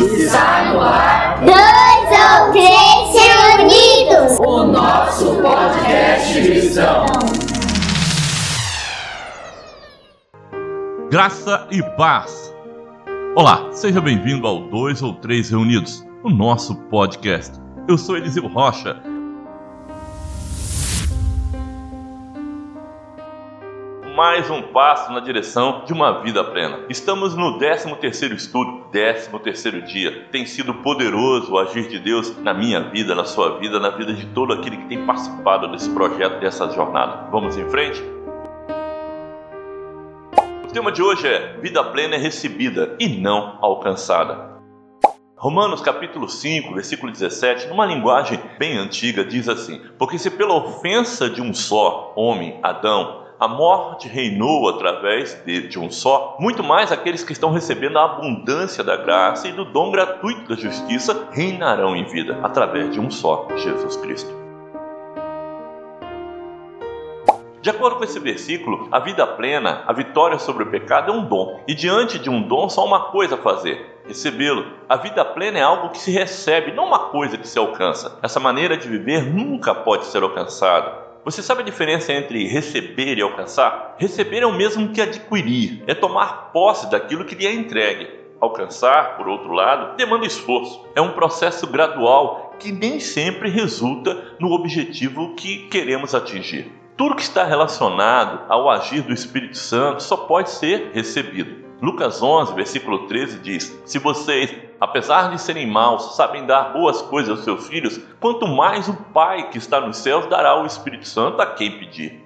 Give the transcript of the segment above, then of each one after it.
Está no ar. Dois ou três reunidos. O nosso podcast cristão. Graça e paz. Olá, seja bem-vindo ao Dois ou Três Reunidos, o nosso podcast. Eu sou Eliseu Rocha. Mais um passo na direção de uma vida plena. Estamos no 13 terceiro estudo, 13 terceiro dia. Tem sido poderoso o agir de Deus na minha vida, na sua vida, na vida de todo aquele que tem participado desse projeto, dessa jornada. Vamos em frente? O tema de hoje é Vida plena é recebida e não alcançada. Romanos capítulo 5, versículo 17, numa linguagem bem antiga, diz assim: Porque se pela ofensa de um só homem, Adão, a morte reinou através de, de, um só, muito mais aqueles que estão recebendo a abundância da graça e do dom gratuito da justiça reinarão em vida através de um só, Jesus Cristo. De acordo com esse versículo, a vida plena, a vitória sobre o pecado é um dom, e diante de um dom só uma coisa a fazer: recebê-lo. A vida plena é algo que se recebe, não uma coisa que se alcança. Essa maneira de viver nunca pode ser alcançada. Você sabe a diferença entre receber e alcançar? Receber é o mesmo que adquirir, é tomar posse daquilo que lhe é entregue. Alcançar, por outro lado, demanda esforço. É um processo gradual que nem sempre resulta no objetivo que queremos atingir. Tudo que está relacionado ao agir do Espírito Santo só pode ser recebido. Lucas 11, versículo 13 diz: Se vocês, apesar de serem maus, sabem dar boas coisas aos seus filhos, quanto mais o Pai que está nos céus dará o Espírito Santo a quem pedir.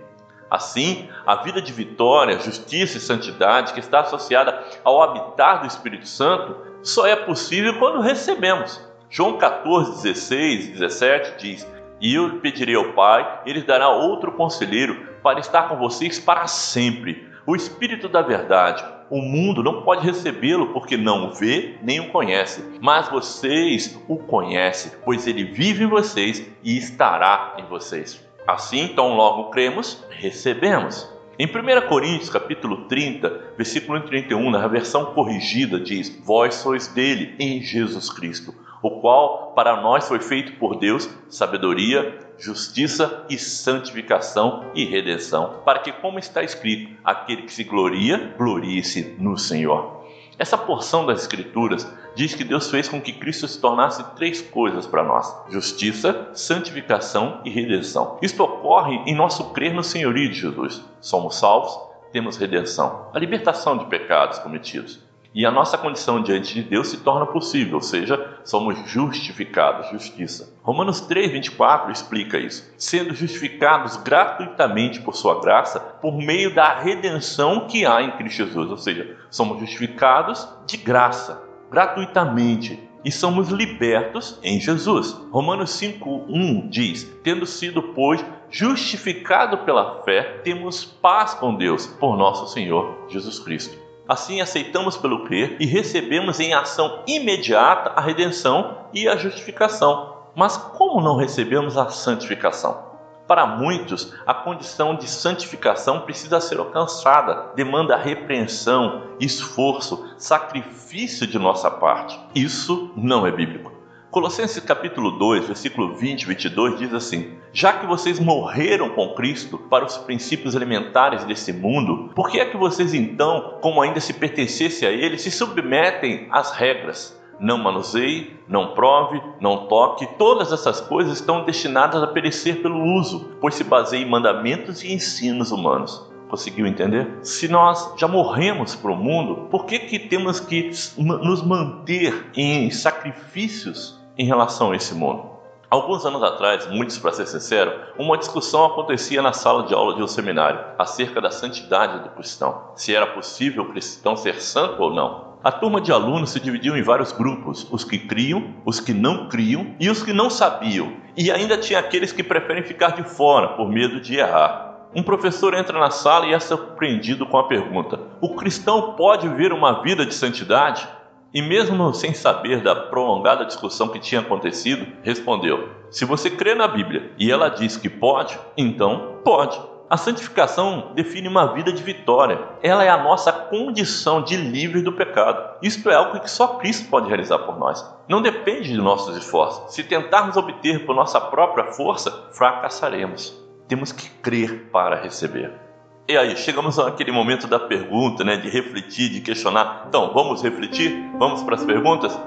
Assim, a vida de vitória, justiça e santidade que está associada ao habitar do Espírito Santo só é possível quando recebemos. João 14, 16 e 17 diz: e eu pedirei ao Pai, ele dará outro conselheiro para estar com vocês para sempre. O Espírito da Verdade. O mundo não pode recebê-lo porque não o vê nem o conhece, mas vocês o conhecem, pois ele vive em vocês e estará em vocês. Assim, então, logo cremos, recebemos. Em 1 Coríntios, capítulo 30, versículo 31, na versão corrigida, diz: Vós sois dele em Jesus Cristo, o qual para nós foi feito por Deus sabedoria, justiça e santificação e redenção, para que, como está escrito, aquele que se gloria, glorie-se no Senhor. Essa porção das Escrituras diz que Deus fez com que Cristo se tornasse três coisas para nós: justiça, santificação e redenção. Isto ocorre em nosso crer no senhorio de Jesus. Somos salvos, temos redenção, a libertação de pecados cometidos e a nossa condição diante de Deus se torna possível, ou seja, somos justificados, justiça. Romanos 3:24 explica isso. Sendo justificados gratuitamente por sua graça, por meio da redenção que há em Cristo Jesus, ou seja, somos justificados de graça, gratuitamente, e somos libertos em Jesus. Romanos 5:1 diz: "Tendo sido, pois, justificado pela fé, temos paz com Deus por nosso Senhor Jesus Cristo." Assim aceitamos pelo crer e recebemos em ação imediata a redenção e a justificação. Mas como não recebemos a santificação? Para muitos, a condição de santificação precisa ser alcançada, demanda repreensão, esforço, sacrifício de nossa parte. Isso não é bíblico. Colossenses capítulo 2, versículo 20 e 22 diz assim: Já que vocês morreram com Cristo para os princípios elementares desse mundo, por que é que vocês então, como ainda se pertencesse a ele, se submetem às regras? Não manuseie, não prove, não toque, todas essas coisas estão destinadas a perecer pelo uso, pois se baseiam em mandamentos e ensinos humanos. Conseguiu entender? Se nós já morremos para o mundo, por que, que temos que nos manter em sacrifícios em relação a esse mundo. Alguns anos atrás, muitos para ser sincero, uma discussão acontecia na sala de aula de um seminário acerca da santidade do cristão, se era possível o cristão ser santo ou não. A turma de alunos se dividiu em vários grupos: os que criam, os que não criam e os que não sabiam, e ainda tinha aqueles que preferem ficar de fora por medo de errar. Um professor entra na sala e é surpreendido com a pergunta: O cristão pode viver uma vida de santidade? E mesmo sem saber da prolongada discussão que tinha acontecido, respondeu: Se você crê na Bíblia e ela diz que pode, então pode. A santificação define uma vida de vitória. Ela é a nossa condição de livre do pecado. Isto é algo que só Cristo pode realizar por nós. Não depende de nossos esforços. Se tentarmos obter por nossa própria força, fracassaremos. Temos que crer para receber. E aí, chegamos àquele momento da pergunta, né, de refletir, de questionar. Então, vamos refletir? Vamos para as perguntas?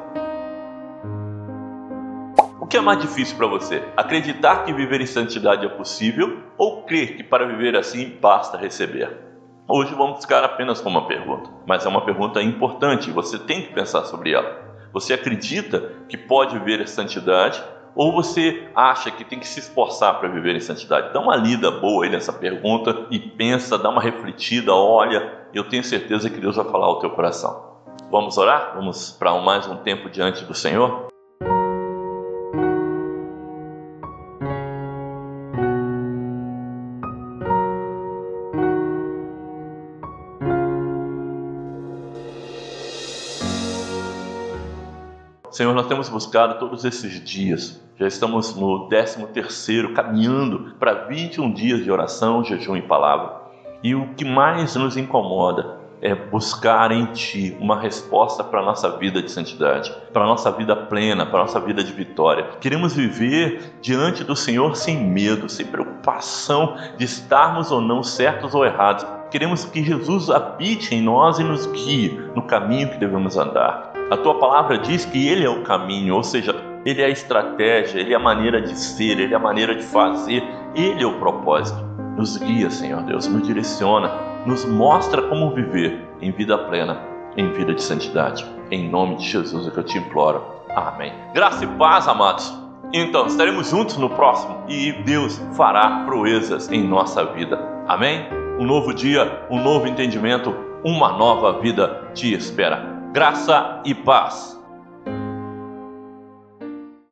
O que é mais difícil para você? Acreditar que viver em santidade é possível ou crer que para viver assim basta receber? Hoje vamos ficar apenas com uma pergunta, mas é uma pergunta importante você tem que pensar sobre ela. Você acredita que pode viver em santidade ou você acha que tem que se esforçar para viver em santidade? Dá uma lida boa aí nessa pergunta e pensa, dá uma refletida, olha, eu tenho certeza que Deus vai falar ao teu coração. Vamos orar? Vamos para mais um tempo diante do Senhor? Senhor, nós temos buscado todos esses dias. Já estamos no 13 terceiro, caminhando para 21 dias de oração, jejum e palavra. E o que mais nos incomoda é buscar em Ti uma resposta para a nossa vida de santidade, para a nossa vida plena, para a nossa vida de vitória. Queremos viver diante do Senhor sem medo, sem preocupação de estarmos ou não certos ou errados. Queremos que Jesus habite em nós e nos guie no caminho que devemos andar. A tua palavra diz que Ele é o caminho, ou seja, Ele é a estratégia, Ele é a maneira de ser, Ele é a maneira de fazer, Ele é o propósito. Nos guia, Senhor Deus, nos direciona, nos mostra como viver em vida plena, em vida de santidade. Em nome de Jesus é que eu te imploro. Amém. Graça e paz, amados. Então, estaremos juntos no próximo e Deus fará proezas em nossa vida. Amém? Um novo dia, um novo entendimento, uma nova vida te espera graça e paz.